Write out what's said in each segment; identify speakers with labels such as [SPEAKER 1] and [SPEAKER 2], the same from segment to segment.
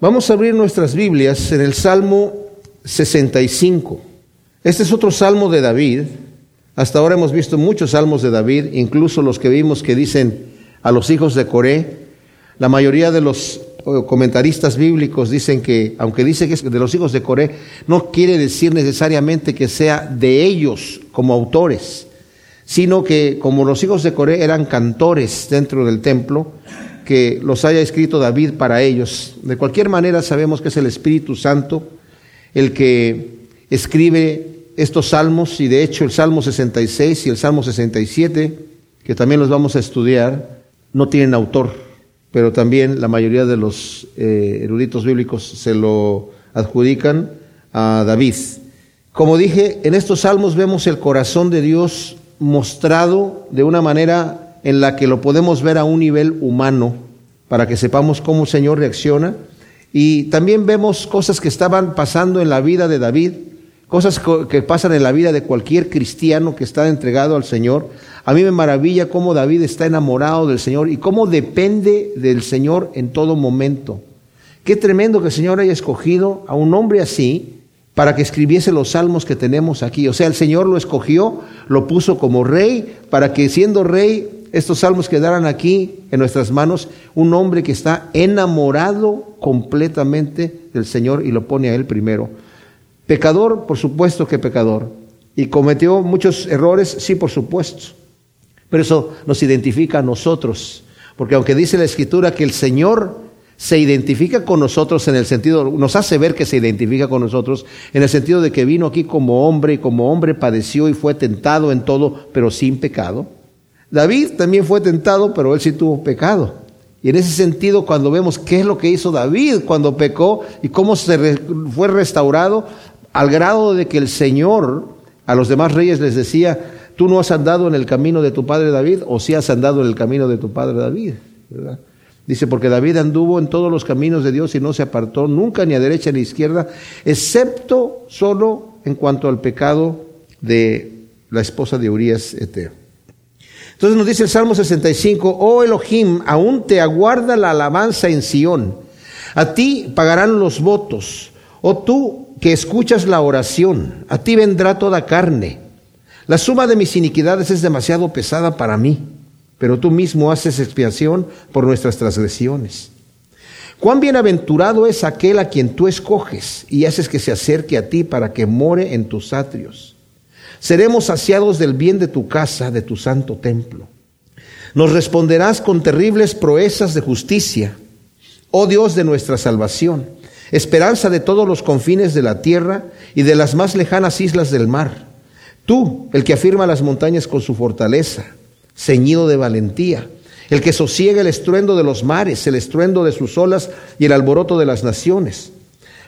[SPEAKER 1] Vamos a abrir nuestras Biblias en el Salmo 65. Este es otro salmo de David. Hasta ahora hemos visto muchos salmos de David, incluso los que vimos que dicen a los hijos de Coré. La mayoría de los eh, comentaristas bíblicos dicen que, aunque dice que es de los hijos de Coré, no quiere decir necesariamente que sea de ellos como autores, sino que como los hijos de Coré eran cantores dentro del templo, que los haya escrito David para ellos. De cualquier manera sabemos que es el Espíritu Santo el que escribe estos salmos y de hecho el Salmo 66 y el Salmo 67, que también los vamos a estudiar, no tienen autor, pero también la mayoría de los eh, eruditos bíblicos se lo adjudican a David. Como dije, en estos salmos vemos el corazón de Dios mostrado de una manera en la que lo podemos ver a un nivel humano, para que sepamos cómo el Señor reacciona. Y también vemos cosas que estaban pasando en la vida de David, cosas que pasan en la vida de cualquier cristiano que está entregado al Señor. A mí me maravilla cómo David está enamorado del Señor y cómo depende del Señor en todo momento. Qué tremendo que el Señor haya escogido a un hombre así para que escribiese los salmos que tenemos aquí. O sea, el Señor lo escogió, lo puso como rey, para que siendo rey estos salmos quedaran aquí en nuestras manos, un hombre que está enamorado completamente del Señor y lo pone a Él primero. Pecador, por supuesto que pecador. Y cometió muchos errores, sí, por supuesto. Pero eso nos identifica a nosotros. Porque aunque dice la Escritura que el Señor se identifica con nosotros en el sentido, nos hace ver que se identifica con nosotros, en el sentido de que vino aquí como hombre y como hombre padeció y fue tentado en todo, pero sin pecado. David también fue tentado, pero él sí tuvo pecado. Y en ese sentido, cuando vemos qué es lo que hizo David cuando pecó y cómo se fue restaurado, al grado de que el Señor a los demás reyes les decía, tú no has andado en el camino de tu padre David, o si has andado en el camino de tu padre David. Dice, porque David anduvo en todos los caminos de Dios y no se apartó nunca ni a derecha ni a izquierda, excepto solo en cuanto al pecado de la esposa de Urias Eteo. Entonces nos dice el Salmo 65, oh Elohim, aún te aguarda la alabanza en Sión. A ti pagarán los votos. Oh tú que escuchas la oración, a ti vendrá toda carne. La suma de mis iniquidades es demasiado pesada para mí, pero tú mismo haces expiación por nuestras transgresiones. Cuán bienaventurado es aquel a quien tú escoges y haces que se acerque a ti para que more en tus atrios. Seremos saciados del bien de tu casa, de tu santo templo. Nos responderás con terribles proezas de justicia, oh Dios de nuestra salvación, esperanza de todos los confines de la tierra y de las más lejanas islas del mar. Tú, el que afirma las montañas con su fortaleza, ceñido de valentía, el que sosiega el estruendo de los mares, el estruendo de sus olas y el alboroto de las naciones.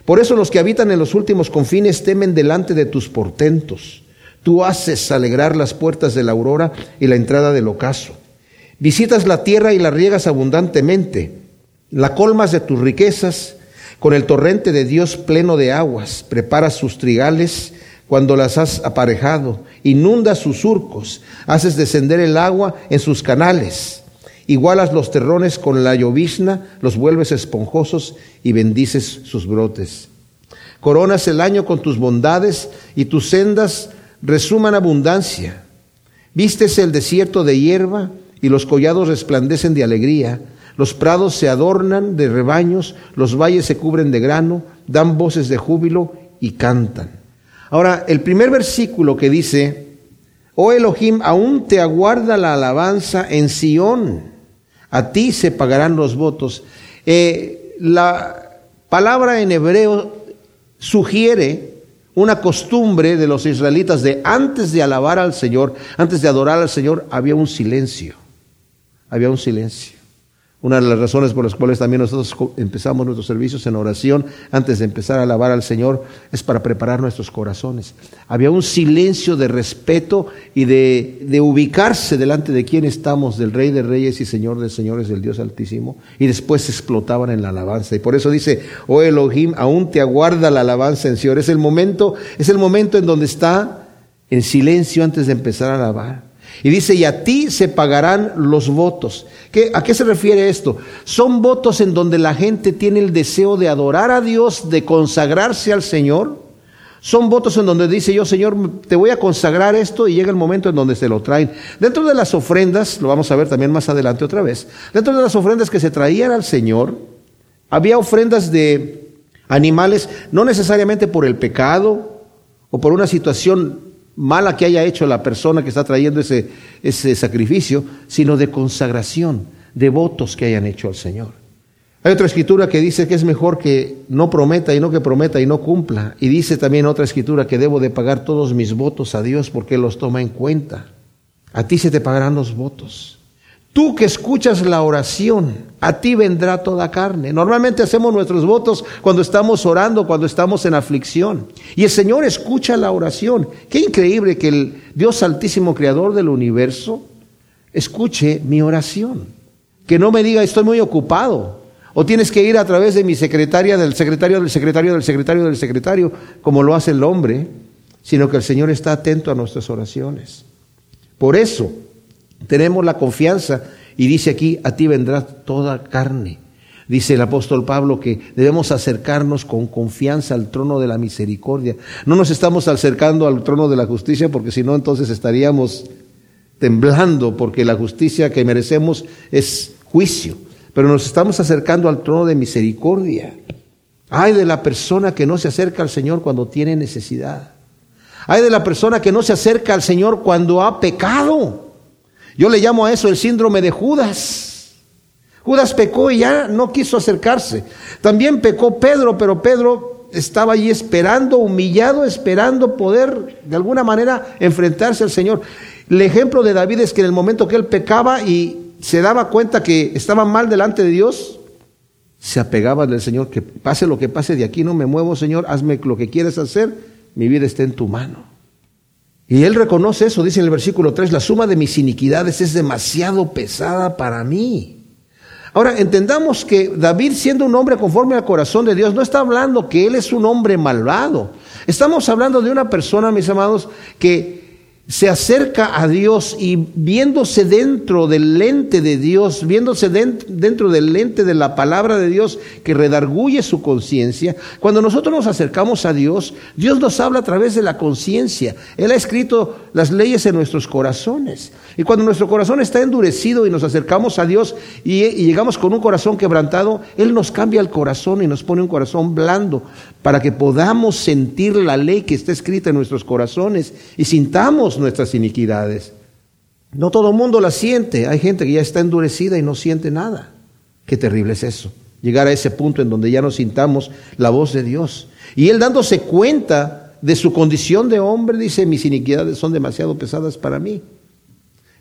[SPEAKER 1] Por eso los que habitan en los últimos confines temen delante de tus portentos. Tú haces alegrar las puertas de la aurora y la entrada del ocaso. Visitas la tierra y la riegas abundantemente. La colmas de tus riquezas con el torrente de Dios pleno de aguas. Preparas sus trigales cuando las has aparejado. Inundas sus surcos. Haces descender el agua en sus canales. Igualas los terrones con la llovizna, los vuelves esponjosos y bendices sus brotes. Coronas el año con tus bondades y tus sendas resuman abundancia. Vístese el desierto de hierba y los collados resplandecen de alegría. Los prados se adornan de rebaños, los valles se cubren de grano, dan voces de júbilo y cantan. Ahora, el primer versículo que dice, oh Elohim, aún te aguarda la alabanza en Sión, a ti se pagarán los votos. Eh, la palabra en hebreo sugiere una costumbre de los israelitas de antes de alabar al Señor, antes de adorar al Señor, había un silencio. Había un silencio. Una de las razones por las cuales también nosotros empezamos nuestros servicios en oración antes de empezar a alabar al Señor es para preparar nuestros corazones. Había un silencio de respeto y de, ubicarse delante de quién estamos, del Rey de Reyes y Señor de Señores, del Dios Altísimo, y después explotaban en la alabanza. Y por eso dice, oh Elohim, aún te aguarda la alabanza en Señor. Es el momento, es el momento en donde está en silencio antes de empezar a alabar. Y dice, y a ti se pagarán los votos. ¿Qué, ¿A qué se refiere esto? Son votos en donde la gente tiene el deseo de adorar a Dios, de consagrarse al Señor. Son votos en donde dice yo, Señor, te voy a consagrar esto y llega el momento en donde se lo traen. Dentro de las ofrendas, lo vamos a ver también más adelante otra vez, dentro de las ofrendas que se traían al Señor, había ofrendas de animales, no necesariamente por el pecado o por una situación mala que haya hecho la persona que está trayendo ese, ese sacrificio, sino de consagración, de votos que hayan hecho al Señor. Hay otra escritura que dice que es mejor que no prometa y no que prometa y no cumpla. Y dice también otra escritura que debo de pagar todos mis votos a Dios porque los toma en cuenta. A ti se te pagarán los votos. Tú que escuchas la oración, a ti vendrá toda carne. Normalmente hacemos nuestros votos cuando estamos orando, cuando estamos en aflicción. Y el Señor escucha la oración. Qué increíble que el Dios Altísimo, Creador del universo, escuche mi oración. Que no me diga estoy muy ocupado. O tienes que ir a través de mi secretaria, del secretario, del secretario, del secretario, del secretario, como lo hace el hombre, sino que el Señor está atento a nuestras oraciones. Por eso, tenemos la confianza y dice aquí, a ti vendrá toda carne. Dice el apóstol Pablo que debemos acercarnos con confianza al trono de la misericordia. No nos estamos acercando al trono de la justicia porque si no entonces estaríamos temblando porque la justicia que merecemos es juicio. Pero nos estamos acercando al trono de misericordia. Ay de la persona que no se acerca al Señor cuando tiene necesidad. Ay de la persona que no se acerca al Señor cuando ha pecado. Yo le llamo a eso el síndrome de Judas. Judas pecó y ya no quiso acercarse. También pecó Pedro, pero Pedro estaba allí esperando, humillado, esperando poder de alguna manera enfrentarse al Señor. El ejemplo de David es que en el momento que él pecaba y se daba cuenta que estaba mal delante de Dios, se apegaba al Señor, que pase lo que pase de aquí, no me muevo, Señor, hazme lo que quieres hacer, mi vida está en tu mano. Y él reconoce eso, dice en el versículo 3, la suma de mis iniquidades es demasiado pesada para mí. Ahora, entendamos que David, siendo un hombre conforme al corazón de Dios, no está hablando que él es un hombre malvado. Estamos hablando de una persona, mis amados, que se acerca a Dios y viéndose dentro del lente de Dios, viéndose dentro del lente de la palabra de Dios que redarguye su conciencia, cuando nosotros nos acercamos a Dios, Dios nos habla a través de la conciencia. Él ha escrito las leyes en nuestros corazones. Y cuando nuestro corazón está endurecido y nos acercamos a Dios y, y llegamos con un corazón quebrantado, Él nos cambia el corazón y nos pone un corazón blando para que podamos sentir la ley que está escrita en nuestros corazones y sintamos nuestras iniquidades. No todo el mundo la siente, hay gente que ya está endurecida y no siente nada. Qué terrible es eso, llegar a ese punto en donde ya no sintamos la voz de Dios. Y él dándose cuenta de su condición de hombre, dice, mis iniquidades son demasiado pesadas para mí.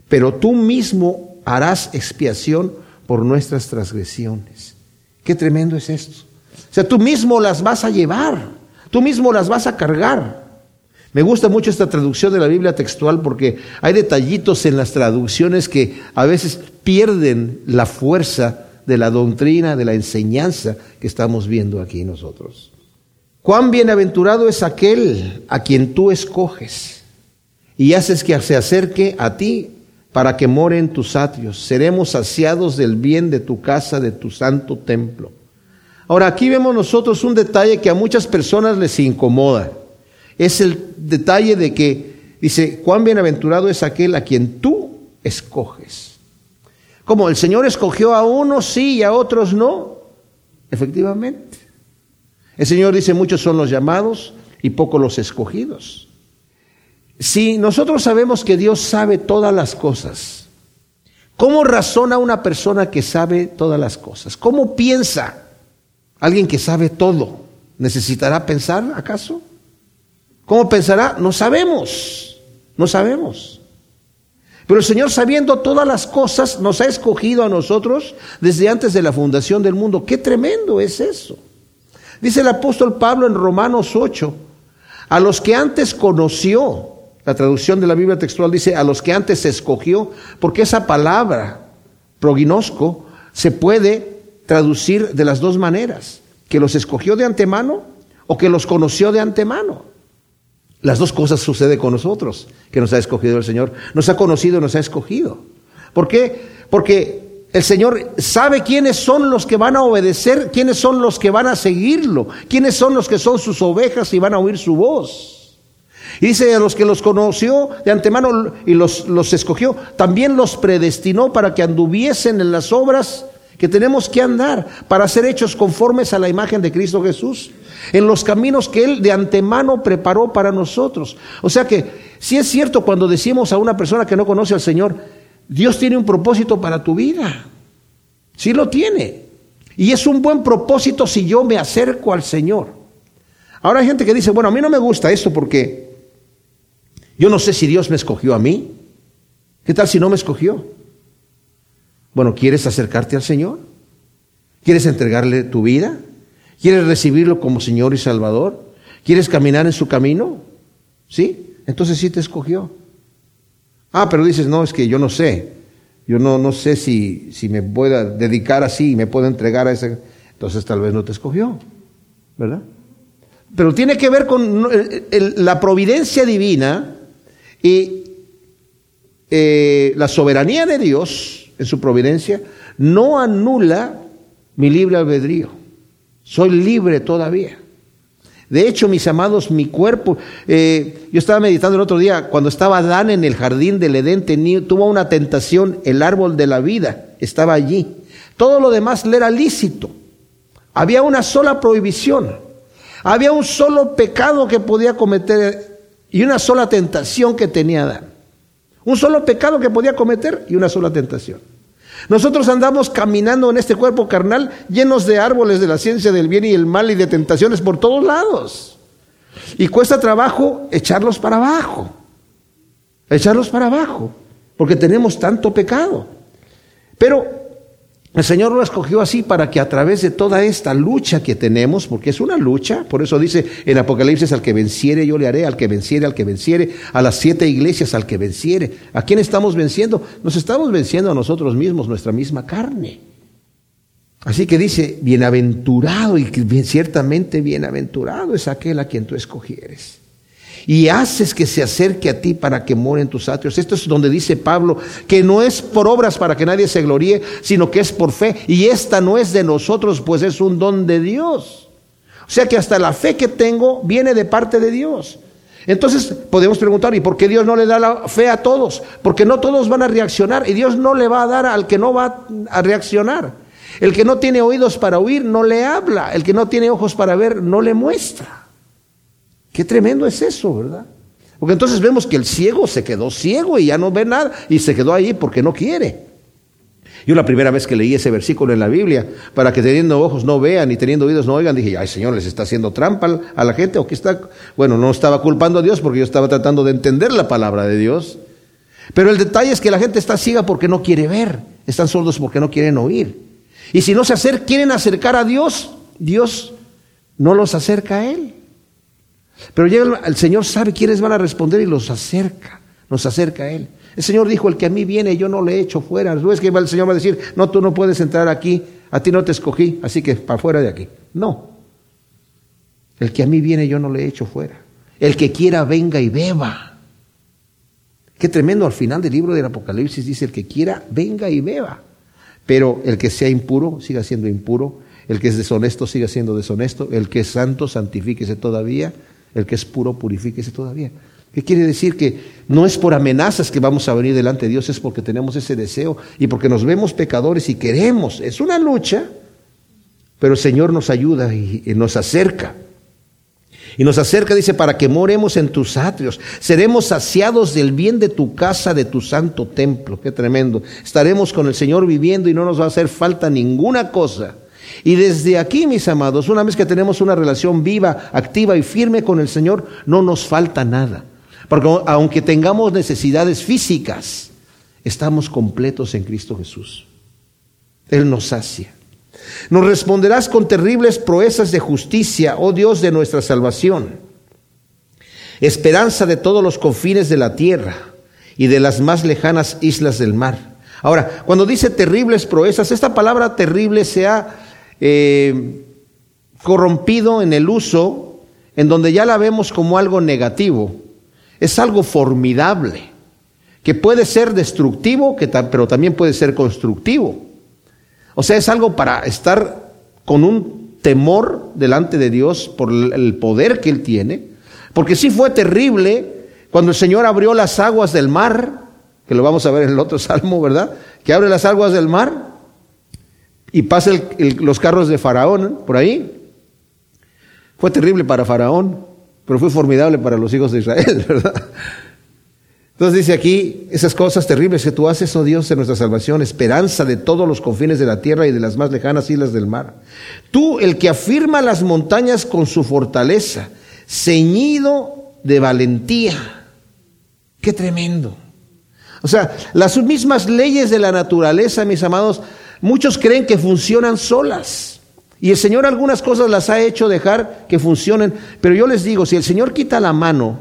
[SPEAKER 1] Pero tú mismo harás expiación por nuestras transgresiones. Qué tremendo es esto. O sea, tú mismo las vas a llevar, tú mismo las vas a cargar. Me gusta mucho esta traducción de la Biblia textual porque hay detallitos en las traducciones que a veces pierden la fuerza de la doctrina, de la enseñanza que estamos viendo aquí nosotros. Cuán bienaventurado es aquel a quien tú escoges y haces que se acerque a ti para que more en tus atrios. Seremos saciados del bien de tu casa, de tu santo templo. Ahora aquí vemos nosotros un detalle que a muchas personas les incomoda. Es el detalle de que dice, cuán bienaventurado es aquel a quien tú escoges. Como el Señor escogió a unos sí y a otros no. Efectivamente. El Señor dice, muchos son los llamados y pocos los escogidos. Si nosotros sabemos que Dios sabe todas las cosas, ¿cómo razona una persona que sabe todas las cosas? ¿Cómo piensa? Alguien que sabe todo, ¿necesitará pensar acaso? ¿Cómo pensará? No sabemos, no sabemos. Pero el Señor, sabiendo todas las cosas, nos ha escogido a nosotros desde antes de la fundación del mundo. Qué tremendo es eso. Dice el apóstol Pablo en Romanos 8, a los que antes conoció, la traducción de la Biblia textual dice, a los que antes escogió, porque esa palabra, proginosco, se puede traducir de las dos maneras, que los escogió de antemano o que los conoció de antemano. Las dos cosas suceden con nosotros, que nos ha escogido el Señor. Nos ha conocido, nos ha escogido. ¿Por qué? Porque el Señor sabe quiénes son los que van a obedecer, quiénes son los que van a seguirlo, quiénes son los que son sus ovejas y van a oír su voz. Y dice a los que los conoció de antemano y los, los escogió, también los predestinó para que anduviesen en las obras que tenemos que andar para ser hechos conformes a la imagen de Cristo Jesús, en los caminos que Él de antemano preparó para nosotros. O sea que, si es cierto cuando decimos a una persona que no conoce al Señor, Dios tiene un propósito para tu vida. Sí lo tiene. Y es un buen propósito si yo me acerco al Señor. Ahora hay gente que dice, bueno, a mí no me gusta esto porque yo no sé si Dios me escogió a mí. ¿Qué tal si no me escogió? Bueno, ¿quieres acercarte al Señor? ¿Quieres entregarle tu vida? ¿Quieres recibirlo como Señor y Salvador? ¿Quieres caminar en su camino? ¿Sí? Entonces sí te escogió. Ah, pero dices, no, es que yo no sé. Yo no, no sé si, si me pueda dedicar así, me puedo entregar a ese. Entonces tal vez no te escogió, ¿verdad? Pero tiene que ver con la providencia divina y eh, la soberanía de Dios en su providencia, no anula mi libre albedrío. Soy libre todavía. De hecho, mis amados, mi cuerpo, eh, yo estaba meditando el otro día, cuando estaba Adán en el jardín del Edén, tuvo una tentación, el árbol de la vida estaba allí. Todo lo demás le era lícito. Había una sola prohibición. Había un solo pecado que podía cometer y una sola tentación que tenía Adán. Un solo pecado que podía cometer y una sola tentación. Nosotros andamos caminando en este cuerpo carnal llenos de árboles de la ciencia del bien y el mal y de tentaciones por todos lados. Y cuesta trabajo echarlos para abajo. Echarlos para abajo. Porque tenemos tanto pecado. Pero el Señor lo escogió así para que a través de toda esta lucha que tenemos, porque es una lucha, por eso dice en Apocalipsis, al que venciere yo le haré, al que venciere, al que venciere, a las siete iglesias, al que venciere. ¿A quién estamos venciendo? Nos estamos venciendo a nosotros mismos, nuestra misma carne. Así que dice, bienaventurado y ciertamente bienaventurado es aquel a quien tú escogieres y haces que se acerque a ti para que more en tus atrios. Esto es donde dice Pablo que no es por obras para que nadie se gloríe, sino que es por fe. Y esta no es de nosotros, pues es un don de Dios. O sea que hasta la fe que tengo viene de parte de Dios. Entonces podemos preguntar, ¿y por qué Dios no le da la fe a todos? Porque no todos van a reaccionar y Dios no le va a dar al que no va a reaccionar. El que no tiene oídos para oír no le habla, el que no tiene ojos para ver no le muestra. Qué tremendo es eso, ¿verdad? Porque entonces vemos que el ciego se quedó ciego y ya no ve nada y se quedó ahí porque no quiere. Yo la primera vez que leí ese versículo en la Biblia, para que teniendo ojos no vean y teniendo oídos no oigan, dije, ay Señor, les está haciendo trampa a la gente o que está... Bueno, no estaba culpando a Dios porque yo estaba tratando de entender la palabra de Dios. Pero el detalle es que la gente está ciega porque no quiere ver, están sordos porque no quieren oír. Y si no se acercan, quieren acercar a Dios, Dios no los acerca a Él. Pero llega el, Señor sabe quiénes van a responder y los acerca, nos acerca a Él. El Señor dijo, el que a mí viene, yo no le echo fuera. No es que el Señor va a decir, no, tú no puedes entrar aquí, a ti no te escogí, así que para fuera de aquí. No. El que a mí viene, yo no le echo fuera. El que quiera, venga y beba. Qué tremendo, al final del libro del Apocalipsis dice, el que quiera, venga y beba. Pero el que sea impuro, siga siendo impuro. El que es deshonesto, siga siendo deshonesto. El que es santo, santifíquese todavía. El que es puro, purifíquese todavía. ¿Qué quiere decir? Que no es por amenazas que vamos a venir delante de Dios, es porque tenemos ese deseo y porque nos vemos pecadores y queremos. Es una lucha, pero el Señor nos ayuda y, nos acerca. Y nos acerca, dice, para que moremos en tus atrios. Seremos saciados del bien de tu casa, de tu santo templo. Qué tremendo. Estaremos con el Señor viviendo y no nos va a hacer falta ninguna cosa. Y desde aquí, mis amados, una vez que tenemos una relación viva, activa y firme con el Señor, no nos falta nada. Porque aunque tengamos necesidades físicas, estamos completos en Cristo Jesús. Él nos sacia. Nos responderás con terribles proezas de justicia, oh Dios de nuestra salvación. Esperanza de todos los confines de la tierra y de las más lejanas islas del mar. Ahora, cuando dice terribles proezas, esta palabra terrible se ha eh, corrompido en el uso en donde ya la vemos como algo negativo, es algo formidable, que puede ser destructivo, que pero también puede ser constructivo. O sea, es algo para estar con un temor delante de Dios por el poder que Él tiene, porque sí fue terrible cuando el Señor abrió las aguas del mar, que lo vamos a ver en el otro salmo, ¿verdad? Que abre las aguas del mar y pasa los carros de Faraón por ahí. Fue terrible para Faraón, pero fue formidable para los hijos de Israel, ¿verdad? Entonces dice aquí, esas cosas terribles que tú haces, oh Dios, de nuestra salvación, esperanza de todos los confines de la tierra y de las más lejanas islas del mar. Tú, el que afirma las montañas con su fortaleza, ceñido de valentía. Qué tremendo. O sea, las mismas leyes de la naturaleza, mis amados, muchos creen que funcionan solas. Y el Señor algunas cosas las ha hecho dejar que funcionen. Pero yo les digo, si el Señor quita la mano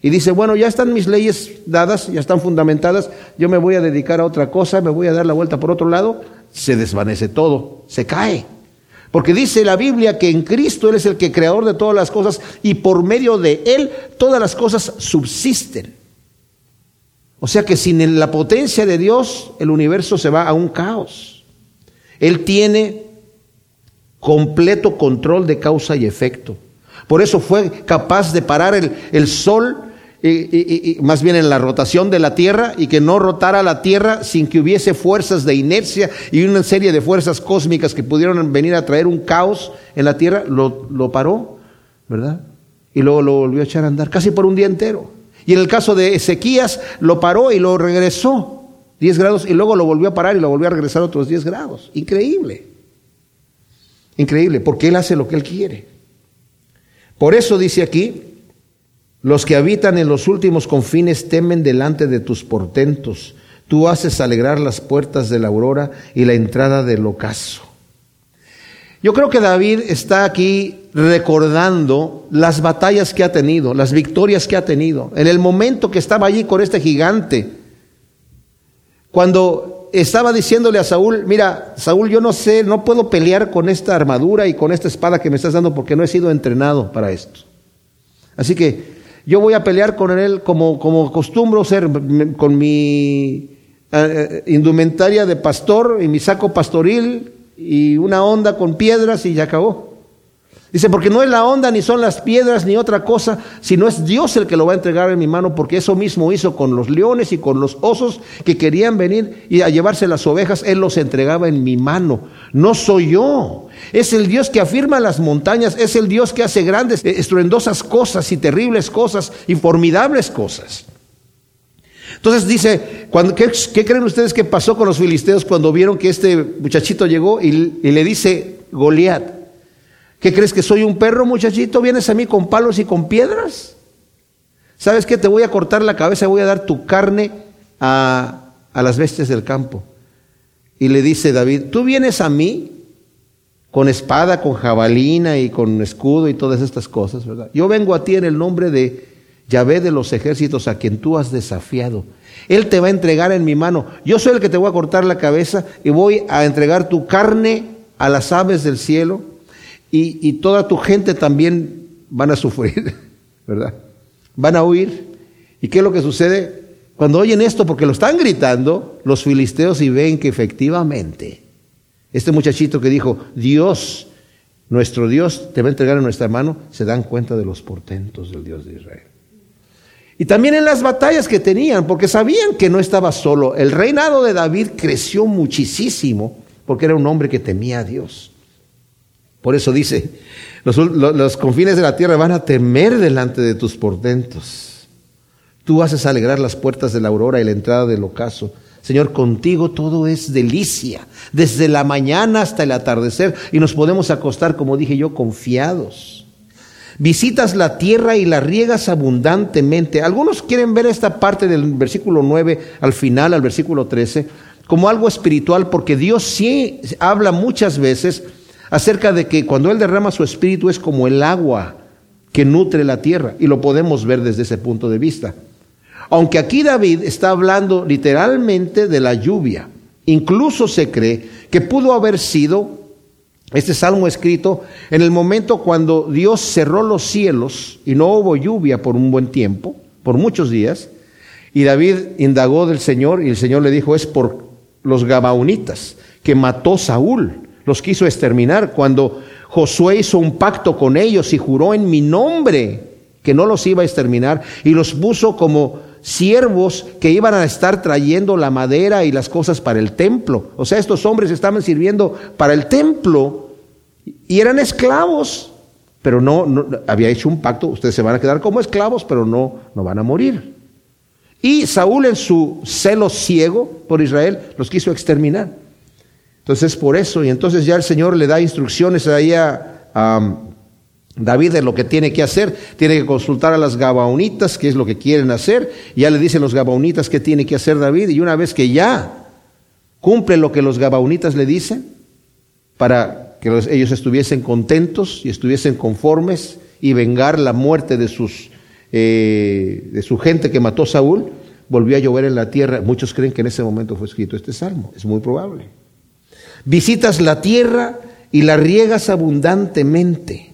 [SPEAKER 1] y dice, bueno, ya están mis leyes dadas, ya están fundamentadas, yo me voy a dedicar a otra cosa, me voy a dar la vuelta por otro lado, se desvanece todo, se cae. Porque dice la Biblia que en Cristo Él es el que creador de todas las cosas y por medio de Él todas las cosas subsisten. O sea que sin la potencia de Dios el universo se va a un caos. Él tiene completo control de causa y efecto. Por eso fue capaz de parar el, el sol más bien en la rotación de la Tierra y que no rotara la Tierra sin que hubiese fuerzas de inercia y una serie de fuerzas cósmicas que pudieron venir a traer un caos en la Tierra, lo, lo paró, ¿verdad? Y luego lo volvió a echar a andar, casi por un día entero. Y en el caso de Ezequías, lo paró y lo regresó 10 grados y luego lo volvió a parar y lo volvió a regresar otros 10 grados. Increíble. Increíble, porque Él hace lo que Él quiere. Por eso dice aquí, los que habitan en los últimos confines temen delante de tus portentos. Tú haces alegrar las puertas de la aurora y la entrada del ocaso. Yo creo que David está aquí recordando las batallas que ha tenido, las victorias que ha tenido. En el momento que estaba allí con este gigante, cuando estaba diciéndole a Saúl, mira, Saúl, yo no sé, no puedo pelear con esta armadura y con esta espada que me estás dando porque no he sido entrenado para esto. Así que yo voy a pelear con él como, como acostumbro ser, con mi eh, eh, indumentaria de pastor y mi saco pastoril y una onda con piedras y ya acabó. Dice, porque no es la onda, ni son las piedras, ni otra cosa, sino es Dios el que lo va a entregar en mi mano, porque eso mismo hizo con los leones y con los osos que querían venir y a llevarse las ovejas, Él los entregaba en mi mano. No soy yo, es el Dios que afirma las montañas, es el Dios que hace grandes, eh, estruendosas cosas y terribles cosas y formidables cosas. Entonces dice, ¿qué, creen ustedes que pasó con los filisteos cuando vieron que este muchachito llegó y, y le dice Goliat? ¿Qué crees que soy un perro, muchachito? ¿Vienes a mí con palos y con piedras? ¿Sabes qué? Te voy a cortar la cabeza, voy a dar tu carne a, a las bestias del campo. Y le dice David, tú vienes a mí con espada, con jabalina y con escudo y todas estas cosas, ¿verdad? Yo vengo a ti en el nombre de Yahvé de los ejércitos a quien tú has desafiado. Él te va a entregar en mi mano. Yo soy el que te voy a cortar la cabeza y voy a entregar tu carne a las aves del cielo y, toda tu gente también van a sufrir, ¿verdad? Van a huir. ¿Y qué es lo que sucede? Cuando oyen esto, porque lo están gritando, los filisteos y ven que efectivamente, este muchachito que dijo, Dios, nuestro Dios te va a entregar en nuestra mano, se dan cuenta de los portentos del Dios de Israel. Y también en las batallas que tenían, porque sabían que no estaba solo. El reinado de David creció muchísimo, porque era un hombre que temía a Dios. Por eso dice, los, confines de la tierra van a temer delante de tus portentos. Tú haces alegrar las puertas de la aurora y la entrada del ocaso. Señor, contigo todo es delicia, desde la mañana hasta el atardecer, y nos podemos acostar, como dije yo, confiados. Visitas la tierra y la riegas abundantemente. Algunos quieren ver esta parte del versículo 9 al final, al versículo 13, como algo espiritual, porque Dios sí habla muchas veces acerca de que cuando Él derrama su espíritu es como el agua que nutre la tierra, y lo podemos ver desde ese punto de vista. Aunque aquí David está hablando literalmente de la lluvia, incluso se cree que pudo haber sido Este salmo escrito en el momento cuando Dios cerró los cielos y no hubo lluvia por un buen tiempo, por muchos días, y David indagó del Señor y el Señor le dijo, es por los Gabaonitas que mató Saúl, los quiso exterminar cuando Josué hizo un pacto con ellos y juró en mi nombre que no los iba a exterminar y los puso como siervos que iban a estar trayendo la madera y las cosas para el templo. O sea, estos hombres estaban sirviendo para el templo y eran esclavos, pero no, había hecho un pacto, ustedes se van a quedar como esclavos, pero no, no van a morir. Y Saúl en su celo ciego por Israel los quiso exterminar. Entonces por eso, y entonces ya el Señor le da instrucciones ahí a, a David de lo que tiene que hacer, tiene que consultar a las Gabaonitas, qué es lo que quieren hacer, ya le dicen los Gabaonitas qué tiene que hacer David, y una vez que ya cumple lo que los Gabaonitas le dicen, para que ellos estuviesen contentos y estuviesen conformes y vengar la muerte de, sus, eh, de su gente que mató a Saúl, volvió a llover en la tierra. Muchos creen que en ese momento fue escrito este salmo, es muy probable. Visitas la tierra y la riegas abundantemente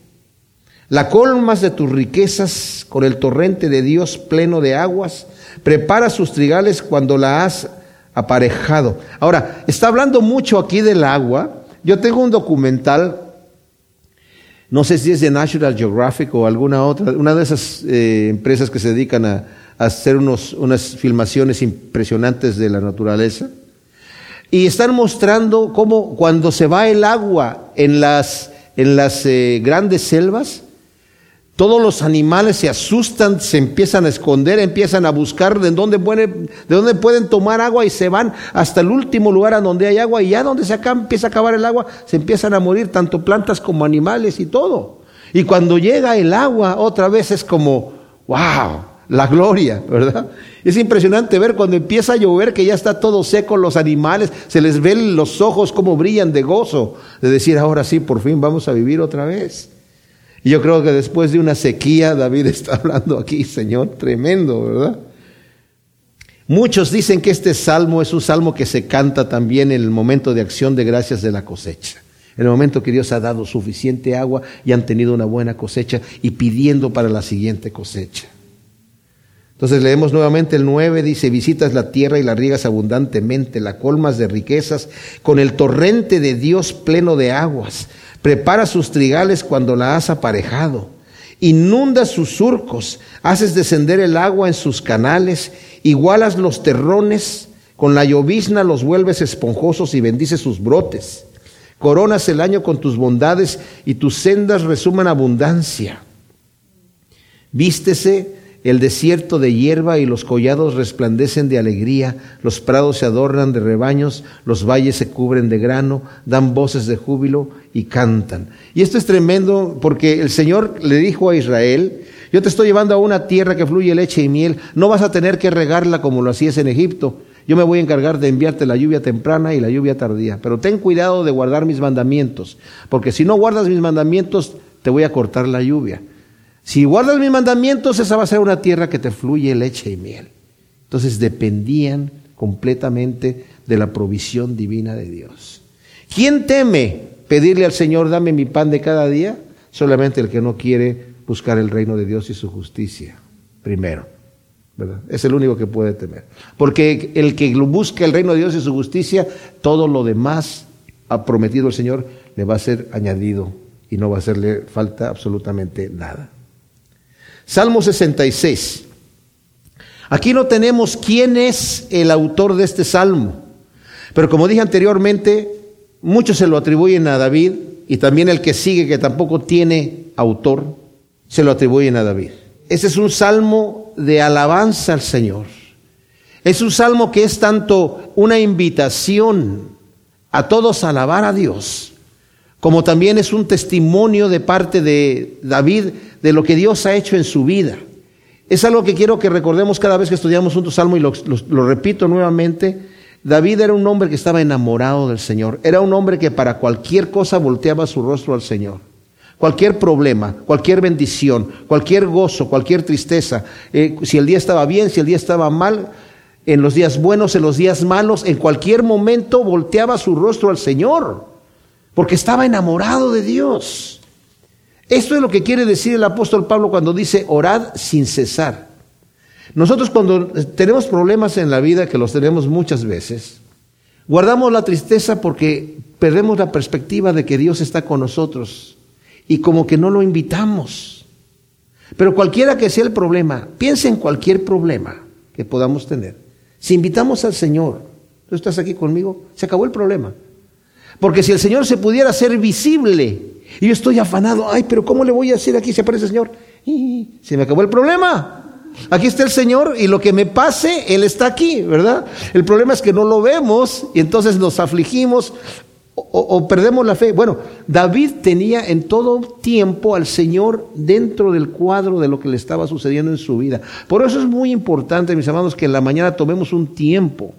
[SPEAKER 1] la colmas de tus riquezas con el torrente de Dios pleno de aguas. Prepara sus trigales cuando la has aparejado. Ahora, está hablando mucho aquí del agua. Yo tengo un documental, no sé si es de National Geographic o alguna otra, una de esas eh, empresas que se dedican a, hacer unos, unas filmaciones impresionantes de la naturaleza. Y están mostrando cómo cuando se va el agua en las, en las eh, grandes selvas, todos los animales se asustan, se empiezan a esconder, empiezan a buscar de dónde, pueden, de dónde pueden tomar agua y se van hasta el último lugar a donde hay agua y ya donde se acá, empieza a acabar el agua, se empiezan a morir tanto plantas como animales y todo. Y cuando llega el agua otra vez es como, wow, la gloria, ¿verdad? Es impresionante ver cuando empieza a llover que ya está todo seco, los animales, se les ven los ojos como brillan de gozo, de decir, ahora sí, por fin vamos a vivir otra vez. Y yo creo que después de una sequía, David está hablando aquí, Señor, tremendo, ¿verdad? Muchos dicen que este salmo es un salmo que se canta también en el momento de acción de gracias de la cosecha. En el momento que Dios ha dado suficiente agua y han tenido una buena cosecha y pidiendo para la siguiente cosecha. Entonces leemos nuevamente el 9, dice, visitas la tierra y la riegas abundantemente, la colmas de riquezas, con el torrente de Dios pleno de aguas. Prepara sus trigales cuando la has aparejado. Inunda sus surcos, haces descender el agua en sus canales, igualas los terrones, con la llovizna los vuelves esponjosos y bendices sus brotes. Coronas el año con tus bondades y tus sendas resuman abundancia. Vístese el desierto de hierba y los collados resplandecen de alegría, los prados se adornan de rebaños, los valles se cubren de grano, dan voces de júbilo y cantan. Y esto es tremendo porque el Señor le dijo a Israel, yo te estoy llevando a una tierra que fluye leche y miel, no vas a tener que regarla como lo hacías en Egipto. Yo me voy a encargar de enviarte la lluvia temprana y la lluvia tardía, pero ten cuidado de guardar mis mandamientos, porque si no guardas mis mandamientos, te voy a cortar la lluvia. Si guardas mis mandamientos, esa va a ser una tierra que te fluye leche y miel. Entonces dependían completamente de la provisión divina de Dios. ¿Quién teme pedirle al Señor, dame mi pan de cada día? Solamente el que no quiere buscar el reino de Dios y su justicia primero. ¿verdad? Es el único que puede temer. Porque el que busca el reino de Dios y su justicia, todo lo demás ha prometido el Señor le va a ser añadido y no va a hacerle falta absolutamente nada. Salmo 66. Aquí no tenemos quién es el autor de este salmo, pero como dije anteriormente, muchos se lo atribuyen a David y también el que sigue, que tampoco tiene autor, se lo atribuyen a David. Ese es un salmo de alabanza al Señor. Es un salmo que es tanto una invitación a todos a alabar a Dios, como también es un testimonio de parte de David de lo que Dios ha hecho en su vida. Es algo que quiero que recordemos cada vez que estudiamos un salmo y lo, repito nuevamente. David era un hombre que estaba enamorado del Señor. Era un hombre que para cualquier cosa volteaba su rostro al Señor. Cualquier problema, cualquier bendición, cualquier gozo, cualquier tristeza, eh, si el día estaba bien, si el día estaba mal, en los días buenos, en los días malos, en cualquier momento volteaba su rostro al Señor. Porque estaba enamorado de Dios. Esto es lo que quiere decir el apóstol Pablo cuando dice orad sin cesar. Nosotros cuando tenemos problemas en la vida, que los tenemos muchas veces, guardamos la tristeza porque perdemos la perspectiva de que Dios está con nosotros y como que no lo invitamos. Pero cualquiera que sea el problema, piense en cualquier problema que podamos tener. Si invitamos al Señor, tú estás aquí conmigo, se acabó el problema. Porque si el Señor se pudiera hacer visible y yo estoy afanado, ay, pero ¿cómo le voy a decir aquí? Se aparece el Señor. Se me acabó el problema. Aquí está el Señor y lo que me pase, Él está aquí, ¿verdad? El problema es que no lo vemos y entonces nos afligimos o, perdemos la fe. Bueno, David tenía en todo tiempo al Señor dentro del cuadro de lo que le estaba sucediendo en su vida. Por eso es muy importante, mis amados, que en la mañana tomemos un tiempo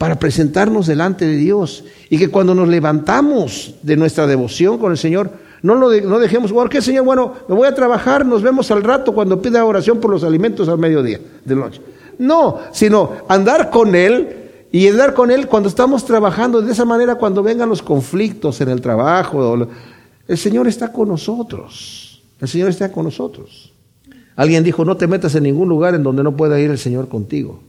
[SPEAKER 1] para presentarnos delante de Dios y que cuando nos levantamos de nuestra devoción con el Señor, no, lo no dejemos, ¿por qué Señor? Bueno, me voy a trabajar, nos vemos al rato cuando pida oración por los alimentos al mediodía de noche. No, sino andar con Él y andar con Él cuando estamos trabajando. De esa manera, cuando vengan los conflictos en el trabajo, el Señor está con nosotros. El Señor está con nosotros. Alguien dijo, no te metas en ningún lugar en donde no pueda ir el Señor contigo.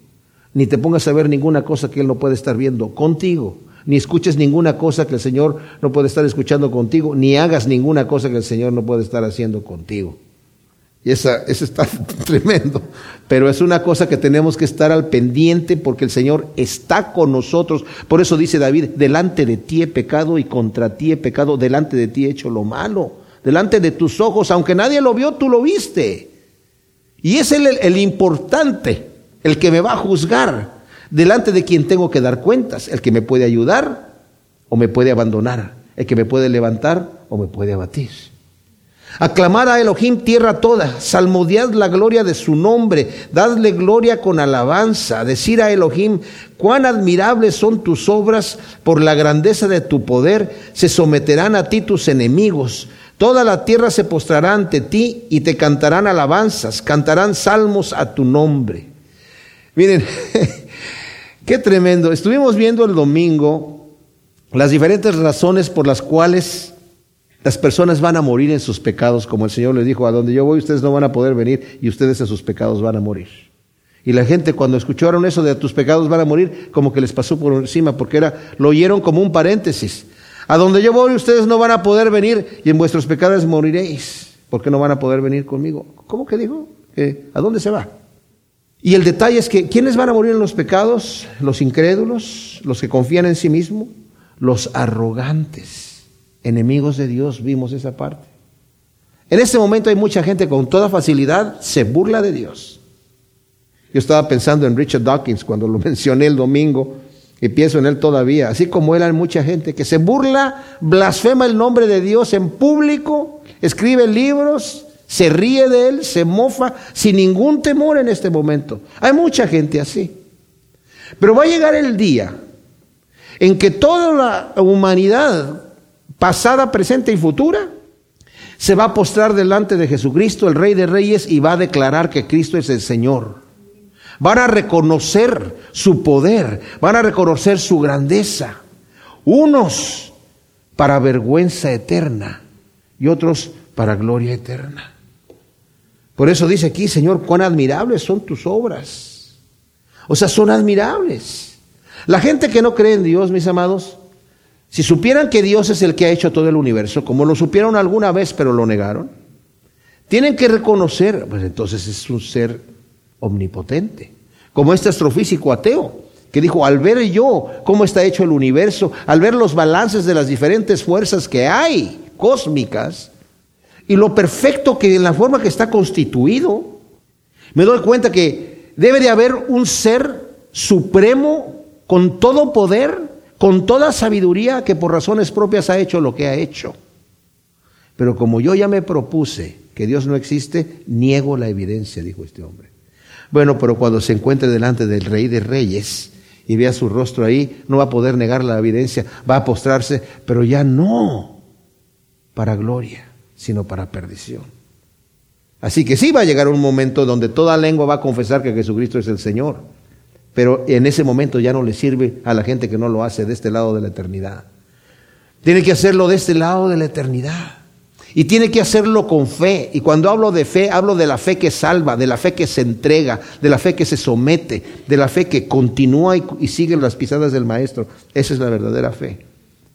[SPEAKER 1] Ni te pongas a ver ninguna cosa que Él no puede estar viendo contigo ni escuches ninguna cosa que el Señor no puede estar escuchando contigo, ni hagas ninguna cosa que el Señor no puede estar haciendo contigo. Y esa, eso está tremendo. Pero es una cosa que tenemos que estar al pendiente porque el Señor está con nosotros. Por eso dice David, delante de ti he pecado y contra ti he pecado, delante de ti he hecho lo malo. Delante de tus ojos, aunque nadie lo vio, tú lo viste. Y es el, el importante, el que me va a juzgar delante de quien tengo que dar cuentas, el que me puede ayudar o me puede abandonar, el que me puede levantar o me puede abatir. Aclamar a Elohim tierra toda, salmodiad la gloria de su nombre, dadle gloria con alabanza, decir a Elohim, cuán admirables son tus obras, por la grandeza de tu poder se someterán a ti tus enemigos, toda la tierra se postrará ante ti y te cantarán alabanzas, cantarán salmos a tu nombre. Miren, Qué tremendo. Estuvimos viendo el domingo las diferentes razones por las cuales las personas van a morir en sus pecados, como el Señor les dijo, a donde yo voy ustedes no van a poder venir y ustedes en sus pecados van a morir. Y la gente cuando escucharon eso de tus pecados van a morir, como que les pasó por encima, porque era, lo oyeron como un paréntesis. A donde yo voy ustedes no van a poder venir y en vuestros pecados moriréis, porque no van a poder venir conmigo. ¿Cómo que dijo? ¿A dónde se va? Y el detalle es que, ¿quiénes van a morir en los pecados? Los incrédulos, los que confían en sí mismos, los arrogantes, enemigos de Dios, vimos esa parte. En este momento hay mucha gente con toda facilidad se burla de Dios. Yo estaba pensando en Richard Dawkins cuando lo mencioné el domingo y pienso en él todavía, así como él hay mucha gente que se burla, blasfema el nombre de Dios en público, escribe libros, se ríe de él, se mofa sin ningún temor en este momento. Hay mucha gente así. Pero va a llegar el día en que toda la humanidad, pasada, presente y futura, se va a postrar delante de Jesucristo, el Rey de Reyes, y va a declarar que Cristo es el Señor. Van a reconocer su poder, van a reconocer su grandeza. Unos para vergüenza eterna y otros para gloria eterna. Por eso dice aquí, Señor, cuán admirables son tus obras. O sea, son admirables. La gente que no cree en Dios, mis amados, si supieran que Dios es el que ha hecho todo el universo, como lo supieron alguna vez pero lo negaron, tienen que reconocer, pues entonces es un ser omnipotente, como este astrofísico ateo, que dijo, al ver yo cómo está hecho el universo, al ver los balances de las diferentes fuerzas que hay cósmicas, y lo perfecto que en la forma que está constituido, me doy cuenta que debe de haber un ser supremo con todo poder, con toda sabiduría que por razones propias ha hecho lo que ha hecho. Pero como yo ya me propuse que Dios no existe, niego la evidencia, dijo este hombre. Bueno, pero cuando se encuentre delante del rey de reyes y vea su rostro ahí, no va a poder negar la evidencia, va a postrarse, pero ya no para gloria sino para perdición. Así que sí va a llegar un momento donde toda lengua va a confesar que Jesucristo es el Señor, pero en ese momento ya no le sirve a la gente que no lo hace de este lado de la eternidad. Tiene que hacerlo de este lado de la eternidad. Y tiene que hacerlo con fe. Y cuando hablo de fe, hablo de la fe que salva, de la fe que se entrega, de la fe que se somete, de la fe que continúa y, sigue las pisadas del Maestro. Esa es la verdadera fe,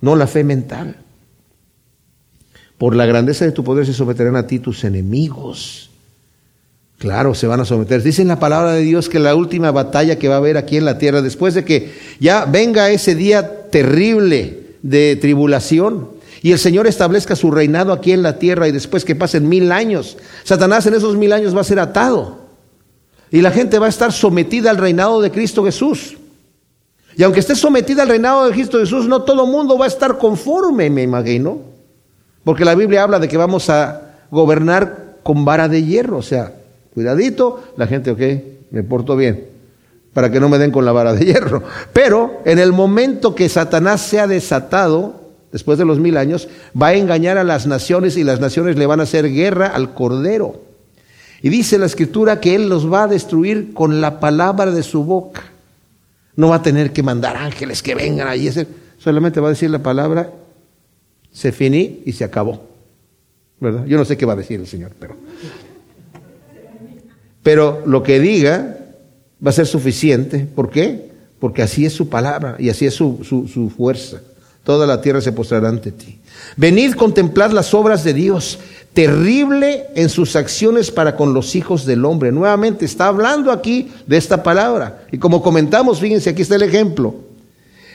[SPEAKER 1] no la fe mental. Por la grandeza de tu poder se someterán a ti tus enemigos. Claro, se van a someter. Dice la palabra de Dios que la última batalla que va a haber aquí en la tierra, después de que ya venga ese día terrible de tribulación, y el Señor establezca su reinado aquí en la tierra y después que pasen mil años, Satanás en esos mil años va a ser atado y la gente va a estar sometida al reinado de Cristo Jesús. Y aunque esté sometida al reinado de Cristo Jesús, no todo el mundo va a estar conforme, me imagino. Porque la Biblia habla de que vamos a gobernar con vara de hierro. O sea, cuidadito, la gente, ok, me porto bien, para que no me den con la vara de hierro. Pero en el momento que Satanás sea desatado, después de los mil años, va a engañar a las naciones y las naciones le van a hacer guerra al Cordero. Y dice la Escritura que Él los va a destruir con la palabra de su boca. No va a tener que mandar ángeles que vengan allí. Solamente va a decir la palabra, se finí y se acabó. ¿Verdad? Yo no sé qué va a decir el Señor, pero. Pero lo que diga va a ser suficiente. ¿Por qué? Porque así es su palabra y así es su, su, su fuerza toda la tierra se postrará ante ti. Venid contemplar las obras de Dios, terrible en sus acciones para con los hijos del hombre. Nuevamente está hablando aquí de esta palabra. Y como comentamos, fíjense, aquí está el ejemplo.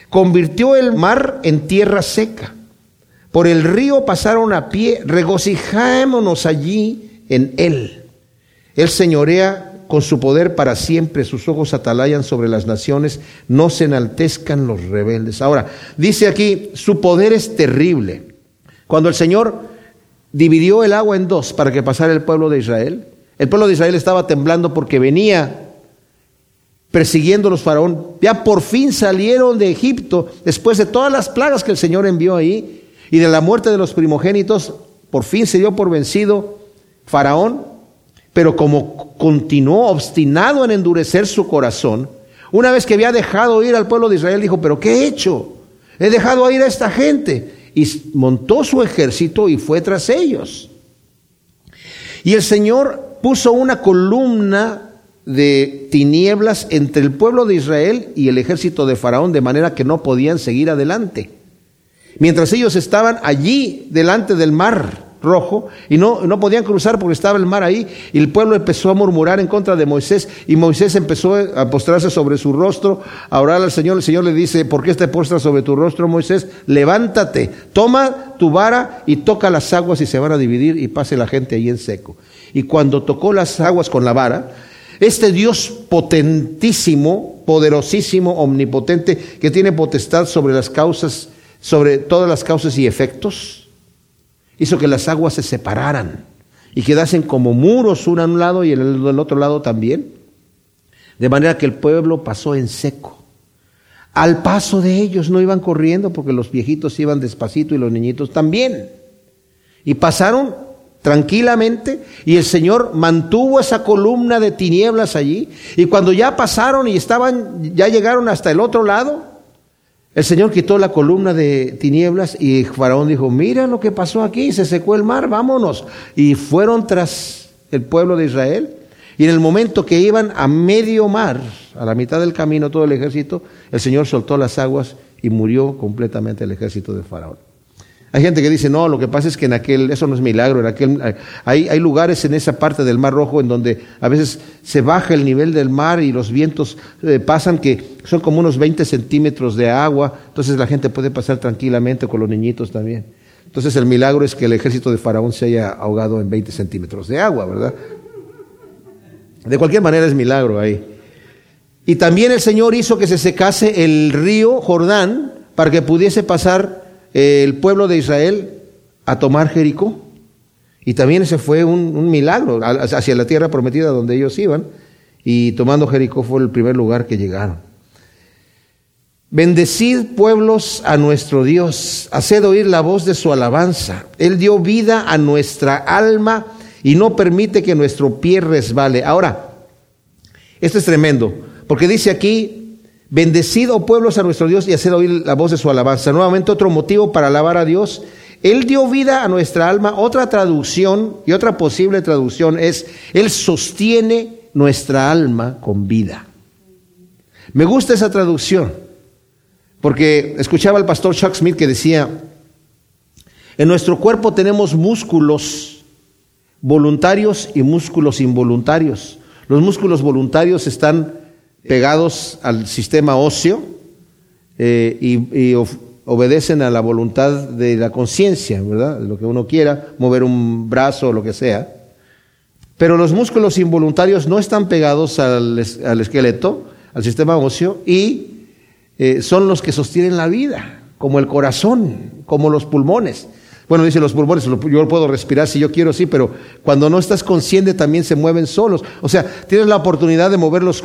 [SPEAKER 1] Convirtió el mar en tierra seca. Por el río pasaron a pie, regocijámonos allí en él. Él señorea con su poder para siempre, sus ojos atalayan sobre las naciones, no se enaltezcan los rebeldes. Ahora, dice aquí, su poder es terrible. Cuando el Señor dividió el agua en dos para que pasara el pueblo de Israel, el pueblo de Israel estaba temblando porque venía persiguiendo a los faraón. Ya por fin salieron de Egipto, después de todas las plagas que el Señor envió ahí y de la muerte de los primogénitos, por fin se dio por vencido Faraón pero como continuó obstinado en endurecer su corazón, una vez que había dejado ir al pueblo de Israel, dijo, pero ¿qué he hecho? He dejado ir a esta gente. Y montó su ejército y fue tras ellos. Y el Señor puso una columna de tinieblas entre el pueblo de Israel y el ejército de Faraón, de manera que no podían seguir adelante. Mientras ellos estaban allí delante del mar, rojo y no, no podían cruzar porque estaba el mar ahí y el pueblo empezó a murmurar en contra de Moisés y Moisés empezó a postrarse sobre su rostro, a orar al Señor. El Señor le dice, ¿por qué te postras sobre tu rostro, Moisés? Levántate, toma tu vara y toca las aguas y se van a dividir y pase la gente ahí en seco. Y cuando tocó las aguas con la vara, este Dios potentísimo, poderosísimo, omnipotente, que tiene potestad sobre las causas, sobre todas las causas y efectos, hizo que las aguas se separaran y quedasen como muros uno a un lado y el del otro lado también. De manera que el pueblo pasó en seco. Al paso de ellos no iban corriendo porque los viejitos iban despacito y los niñitos también. Y pasaron tranquilamente y el Señor mantuvo esa columna de tinieblas allí. Y cuando ya pasaron y estaban, ya llegaron hasta el otro lado, el Señor quitó la columna de tinieblas y Faraón dijo, mira lo que pasó aquí, se secó el mar, vámonos. Y fueron tras el pueblo de Israel. Y en el momento que iban a medio mar, a la mitad del camino todo el ejército, el Señor soltó las aguas y murió completamente el ejército de Faraón. Hay gente que dice, no, lo que pasa es que en aquel, eso no es milagro, en aquel, hay, hay lugares en esa parte del Mar Rojo en donde a veces se baja el nivel del mar y los vientos eh, pasan que son como unos 20 centímetros de agua, entonces la gente puede pasar tranquilamente con los niñitos también. Entonces el milagro es que el ejército de Faraón se haya ahogado en 20 centímetros de agua, ¿verdad? De cualquier manera es milagro ahí. Y también el Señor hizo que se secase el río Jordán para que pudiese pasar el pueblo de Israel a tomar Jericó. Y también ese fue un, milagro hacia la tierra prometida donde ellos iban. Y tomando Jericó fue el primer lugar que llegaron. Bendecid pueblos a nuestro Dios, haced oír la voz de su alabanza. Él dio vida a nuestra alma y no permite que nuestro pie resbale. Ahora, esto es tremendo, porque dice aquí, Bendecid, oh pueblos, a nuestro Dios y haced oír la voz de su alabanza. Nuevamente otro motivo para alabar a Dios. Él dio vida a nuestra alma. Otra traducción y otra posible traducción es, Él sostiene nuestra alma con vida. Me gusta esa traducción, porque escuchaba al pastor Chuck Smith que decía, en nuestro cuerpo tenemos músculos voluntarios y músculos involuntarios. Los músculos voluntarios están pegados al sistema óseo eh, y, obedecen a la voluntad de la conciencia, ¿verdad? Lo que uno quiera, mover un brazo o lo que sea. Pero los músculos involuntarios no están pegados al, esqueleto, al sistema óseo, y eh, son los que sostienen la vida, como el corazón, como los pulmones. Bueno, dice los pulmones, yo puedo respirar si yo quiero, sí, pero cuando no estás consciente también se mueven solos. O sea, tienes la oportunidad de mover los,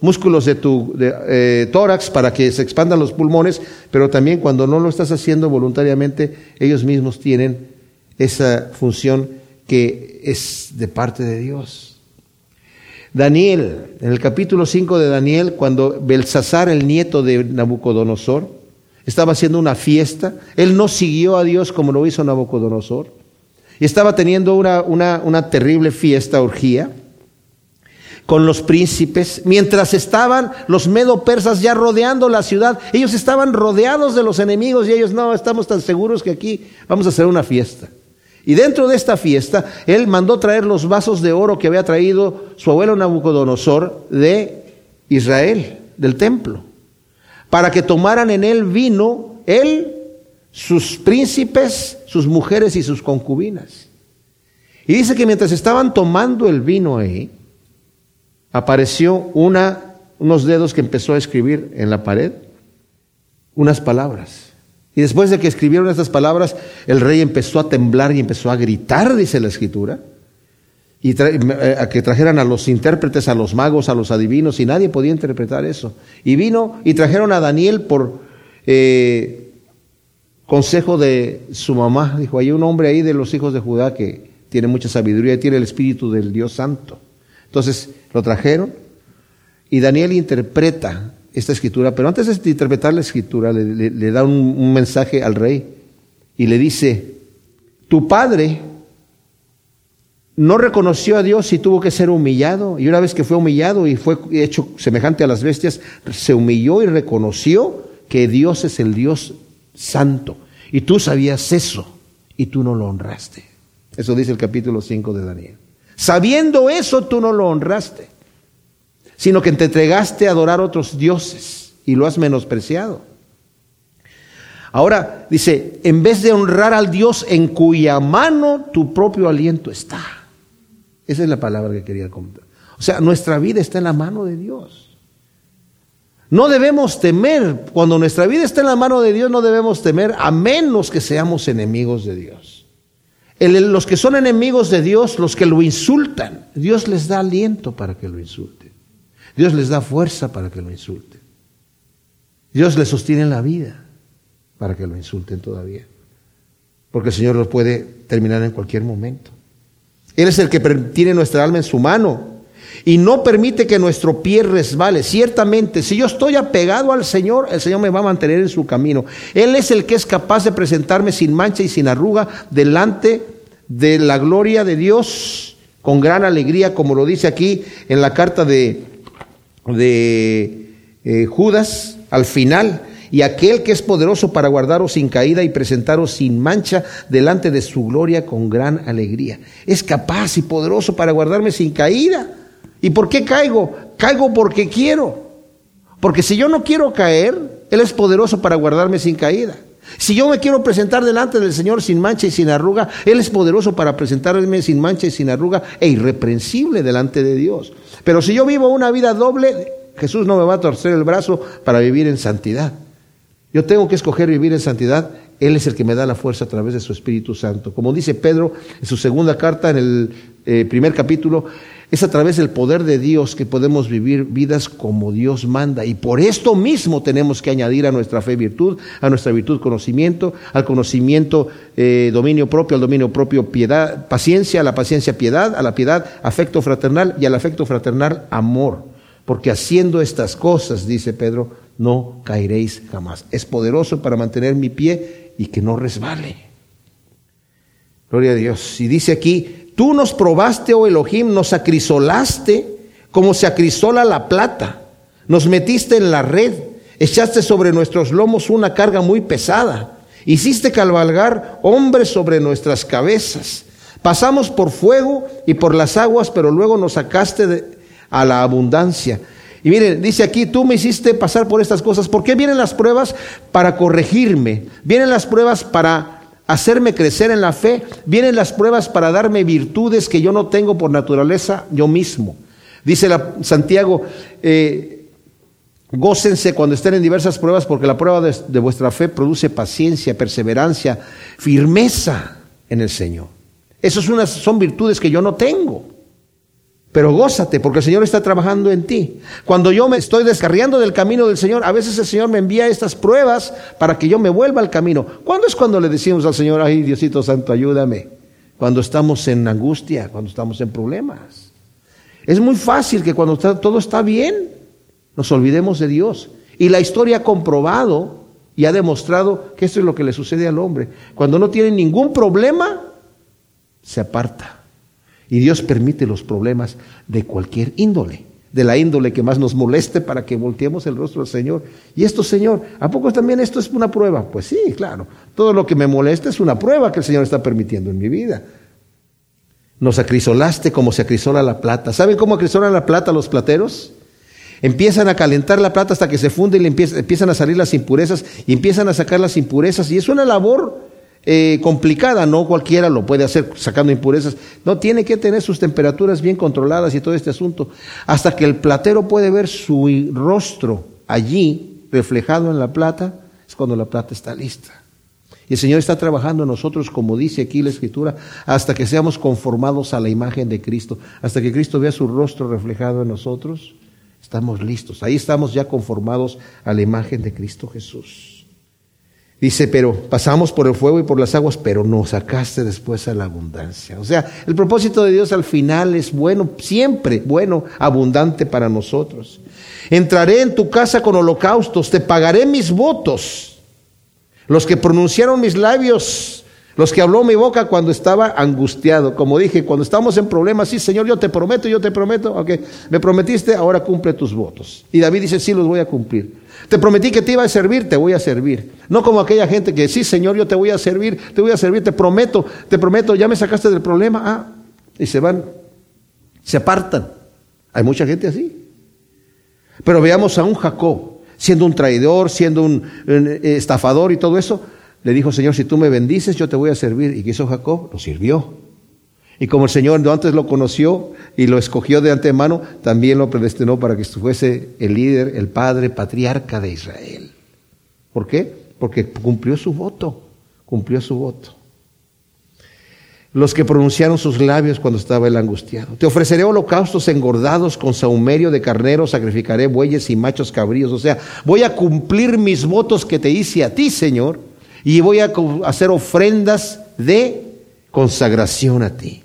[SPEAKER 1] músculos de tu eh, tórax para que se expandan los pulmones, pero también cuando no lo estás haciendo voluntariamente, ellos mismos tienen esa función que es de parte de Dios. Daniel, en el capítulo 5 de Daniel, cuando Belsasar, el nieto de Nabucodonosor, estaba haciendo una fiesta. Él no siguió a Dios como lo hizo Nabucodonosor. Y estaba teniendo una, una, una terrible fiesta, orgía, con los príncipes, mientras estaban los medo persas ya rodeando la ciudad. Ellos estaban rodeados de los enemigos y ellos no, estamos tan seguros que aquí vamos a hacer una fiesta. Y dentro de esta fiesta, él mandó traer los vasos de oro que había traído su abuelo Nabucodonosor de Israel, del templo para que tomaran en él vino, él, sus príncipes, sus mujeres y sus concubinas. Y dice que mientras estaban tomando el vino ahí, apareció una, unos dedos que empezó a escribir en la pared unas palabras. Y después de que escribieron estas palabras, el rey empezó a temblar y empezó a gritar, dice la escritura y eh, a que trajeran a los intérpretes, a los magos, a los adivinos, y nadie podía interpretar eso. Y vino y trajeron a Daniel por eh, consejo de su mamá. Dijo, hay un hombre ahí de los hijos de Judá que tiene mucha sabiduría y tiene el espíritu del Dios Santo. Entonces lo trajeron y Daniel interpreta esta escritura, pero antes de interpretar la escritura le da un mensaje al rey y le dice, tu padre no reconoció a Dios y tuvo que ser humillado. Y una vez que fue humillado y fue hecho semejante a las bestias, se humilló y reconoció que Dios es el Dios santo. Y tú sabías eso y tú no lo honraste. Eso dice el capítulo 5 de Daniel. Sabiendo eso, tú no lo honraste, sino que te entregaste a adorar otros dioses y lo has menospreciado. Ahora dice, en vez de honrar al Dios en cuya mano tu propio aliento está. Esa es la palabra que quería comentar. O sea, nuestra vida está en la mano de Dios. No debemos temer, cuando nuestra vida está en la mano de Dios, no debemos temer a menos que seamos enemigos de Dios. los que son enemigos de Dios, los que lo insultan, Dios les da aliento para que lo insulten. Dios les da fuerza para que lo insulten. Dios les sostiene la vida para que lo insulten todavía. Porque el Señor lo puede terminar en cualquier momento. Él es el que tiene nuestra alma en su mano y no permite que nuestro pie resbale. Ciertamente, si yo estoy apegado al Señor, el Señor me va a mantener en su camino. Él es el que es capaz de presentarme sin mancha y sin arruga delante de la gloria de Dios con gran alegría, como lo dice aquí en la carta de, de eh, Judas al final y aquel que es poderoso para guardaros sin caída y presentaros sin mancha delante de su gloria con gran alegría. Es capaz y poderoso para guardarme sin caída. ¿Y por qué caigo? Caigo porque quiero. Porque si yo no quiero caer, Él es poderoso para guardarme sin caída. Si yo me quiero presentar delante del Señor sin mancha y sin arruga, Él es poderoso para presentarme sin mancha y sin arruga e irreprensible delante de Dios. Pero si yo vivo una vida doble, Jesús no me va a torcer el brazo para vivir en santidad. Yo tengo que escoger vivir en santidad. Él es el que me da la fuerza a través de su Espíritu Santo. Como dice Pedro en su segunda carta, en el eh, primer capítulo, es a través del poder de Dios que podemos vivir vidas como Dios manda. Y por esto mismo tenemos que añadir a nuestra fe virtud, a nuestra virtud conocimiento, al conocimiento eh, dominio propio, al dominio propio piedad, paciencia, a la paciencia piedad, a la piedad afecto fraternal y al afecto fraternal amor. porque haciendo estas cosas, dice Pedro, no caeréis jamás. Es poderoso para mantener mi pie y que no resbale. Gloria a Dios. Y dice aquí, tú nos probaste, oh Elohim, nos acrisolaste como se acrisola la plata. Nos metiste en la red, echaste sobre nuestros lomos una carga muy pesada. Hiciste cabalgar hombres sobre nuestras cabezas. Pasamos por fuego y por las aguas, pero luego nos sacaste a la abundancia. Y miren, dice aquí, tú me hiciste pasar por estas cosas. ¿Por qué vienen las pruebas? Para corregirme. Vienen las pruebas para hacerme crecer en la fe. Vienen las pruebas para darme virtudes que yo no tengo por naturaleza yo mismo. Dice Santiago, eh, gócense cuando estén en diversas pruebas porque la prueba de, de vuestra fe produce paciencia, perseverancia, firmeza en el Señor. Esas son virtudes que yo no tengo. Pero gózate, porque el Señor está trabajando en ti. Cuando yo me estoy descarriando del camino del Señor, a veces el Señor me envía estas pruebas para que yo me vuelva al camino. ¿Cuándo es cuando le decimos al Señor, ay Diosito Santo, ayúdame? Cuando estamos en angustia, cuando estamos en problemas. Es muy fácil que cuando todo está bien, nos olvidemos de Dios. Y la historia ha comprobado y ha demostrado que esto es lo que le sucede al hombre. Cuando no tiene ningún problema, se aparta. Y Dios permite los problemas de cualquier índole, de la índole que más nos moleste para que volteemos el rostro al Señor. Y esto, Señor, ¿a poco también esto es una prueba? Pues sí, claro. Todo lo que me molesta es una prueba que el Señor está permitiendo en mi vida. Nos acrisolaste como se acrisola la plata. ¿Saben cómo acrisolan la plata los plateros? Empiezan a calentar la plata hasta que se funde y le empiezan a salir las impurezas y empiezan a sacar las impurezas. Y es una labor eh, complicada, no cualquiera lo puede hacer sacando impurezas, no, tiene que tener sus temperaturas bien controladas y todo este asunto, hasta que el platero puede ver su rostro allí reflejado en la plata, es cuando la plata está lista. Y el Señor está trabajando en nosotros, como dice aquí la Escritura, hasta que seamos conformados a la imagen de Cristo, hasta que Cristo vea su rostro reflejado en nosotros, estamos listos, ahí estamos ya conformados a la imagen de Cristo Jesús. Dice, pero pasamos por el fuego y por las aguas, pero nos sacaste después a la abundancia. O sea, el propósito de Dios al final es bueno, siempre bueno, abundante para nosotros. Entraré en tu casa con holocaustos, te pagaré mis votos. Los que pronunciaron mis labios, los que habló mi boca cuando estaba angustiado. Como dije, cuando estamos en problemas, sí, Señor, yo te prometo, yo te prometo, ok, me prometiste, ahora cumple tus votos. Y David dice, sí, los voy a cumplir. Te prometí que te iba a servir, te voy a servir. No como aquella gente que, sí, Señor, yo te voy a servir, te voy a servir, te prometo, te prometo, ya me sacaste del problema. Ah, y se van, se apartan. Hay mucha gente así. Pero veamos a un Jacob, siendo un traidor, siendo un, un estafador y todo eso, le dijo, Señor, si tú me bendices, yo te voy a servir. ¿Y qué hizo Jacob? Lo sirvió. Y como el Señor antes lo conoció y lo escogió de antemano, también lo predestinó para que fuese el líder, el padre, patriarca de Israel. ¿Por qué? Porque cumplió su voto, cumplió su voto. Los que pronunciaron sus labios cuando estaba el angustiado. Te ofreceré holocaustos engordados con saumerio de carnero, sacrificaré bueyes y machos cabríos. O sea, voy a cumplir mis votos que te hice a ti, Señor, y voy a hacer ofrendas de consagración a ti.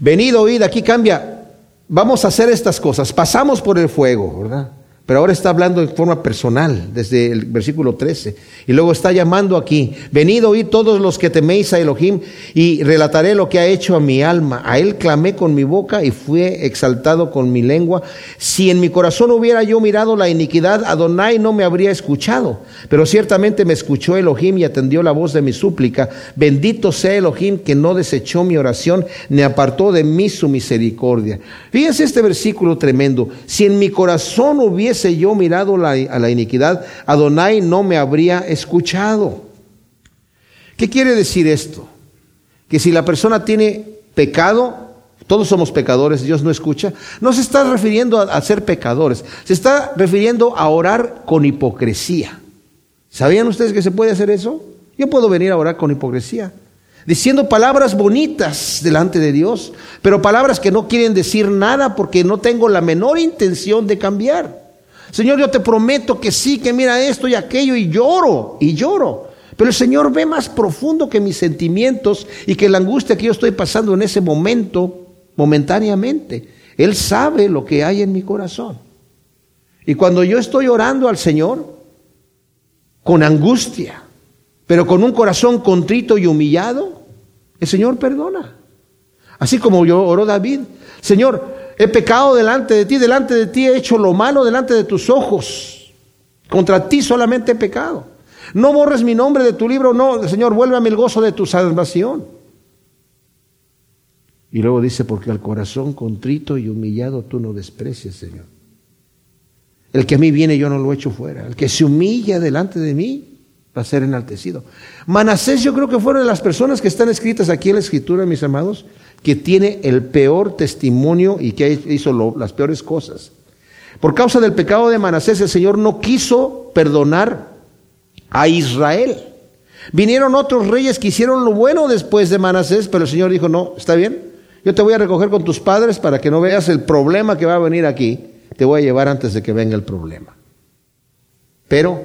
[SPEAKER 1] Venid, oíd, aquí cambia. Vamos a hacer estas cosas. Pasamos por el fuego, ¿verdad? Pero ahora está hablando en forma personal, desde el versículo 13. Y luego está llamando aquí, venid oíd todos los que teméis a Elohim, y relataré lo que ha hecho a mi alma. A él clamé con mi boca y fui exaltado con mi lengua. Si en mi corazón hubiera yo mirado la iniquidad, Adonai no me habría escuchado. Pero ciertamente me escuchó Elohim y atendió la voz de mi súplica. Bendito sea Elohim que no desechó mi oración, ni apartó de mí su misericordia. Fíjense este versículo tremendo. Si en mi corazón hubiese yo mirado a la iniquidad, Adonai no me habría escuchado. ¿Qué quiere decir esto? Que si la persona tiene pecado, todos somos pecadores, Dios no escucha, no se está refiriendo a, a ser pecadores, se está refiriendo a orar con hipocresía. ¿Sabían ustedes que se puede hacer eso? Yo puedo venir a orar con hipocresía diciendo palabras bonitas delante de Dios, pero palabras que no quieren decir nada porque no tengo la menor intención de cambiar. Señor, yo te prometo que sí, que mira esto y aquello y lloro y lloro. Pero el Señor ve más profundo que mis sentimientos y que la angustia que yo estoy pasando en ese momento, momentáneamente. Él sabe lo que hay en mi corazón. Y cuando yo estoy orando al Señor, con angustia, pero con un corazón contrito y humillado, el Señor perdona. Así como yo oró David, Señor, he pecado delante de ti, delante de ti he hecho lo malo delante de tus ojos. Contra ti solamente he pecado. No borres mi nombre de tu libro, no, Señor, vuélvame el gozo de tu salvación. Y luego dice, porque al corazón contrito y humillado tú no desprecias, Señor. El que a mí viene yo no lo echo fuera. El que se humilla delante de mí va a ser enaltecido. Manasés yo creo que fueron las personas que están escritas aquí en la escritura, mis amados, que tiene el peor testimonio y que hizo las peores cosas. Por causa del pecado de Manasés, el Señor no quiso perdonar a Israel. Vinieron otros reyes que hicieron lo bueno después de Manasés, pero el Señor dijo, no, está bien, yo te voy a recoger con tus padres para que no veas el problema que va a venir aquí, te voy a llevar antes de que venga el problema. Pero,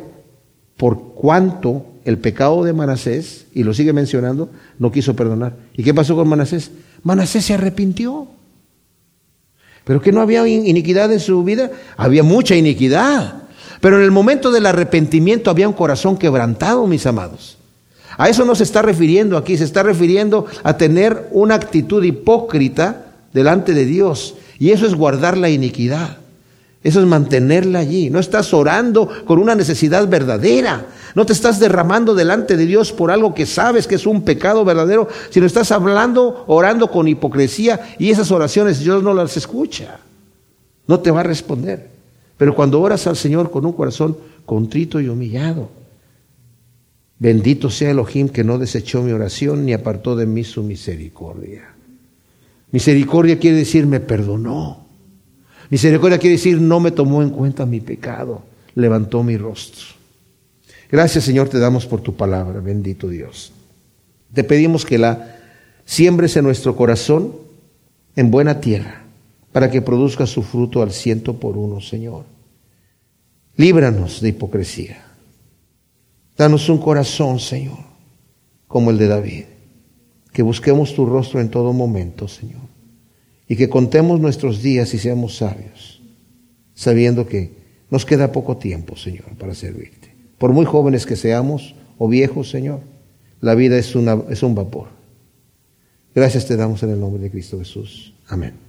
[SPEAKER 1] por cuanto el pecado de Manasés, y lo sigue mencionando, no quiso perdonar. ¿Y qué pasó con Manasés? Manasés se arrepintió. ¿Pero que no había iniquidad en su vida? Había mucha iniquidad. Pero en el momento del arrepentimiento había un corazón quebrantado, mis amados. A eso no se está refiriendo aquí, se está refiriendo a tener una actitud hipócrita delante de Dios. Y eso es guardar la iniquidad. Eso es mantenerla allí. No estás orando con una necesidad verdadera. No te estás derramando delante de Dios por algo que sabes que es un pecado verdadero, sino estás hablando, orando con hipocresía y esas oraciones Dios no las escucha. No te va a responder. Pero cuando oras al Señor con un corazón contrito y humillado, bendito sea Elohim que no desechó mi oración ni apartó de mí su misericordia. Misericordia quiere decir me perdonó. Misericordia quiere decir no me tomó en cuenta mi pecado, levantó mi rostro. Gracias Señor te damos por tu palabra, bendito Dios. Te pedimos que la siembres en nuestro corazón en buena tierra para que produzca su fruto al ciento por uno, Señor. Líbranos de hipocresía. Danos un corazón, Señor, como el de David. Que busquemos tu rostro en todo momento, Señor. Y que contemos nuestros días y seamos sabios, sabiendo que nos queda poco tiempo, Señor, para servirte. Por muy jóvenes que seamos o viejos, Señor, la vida es, una, es un vapor. Gracias te damos en el nombre de Cristo Jesús. Amén.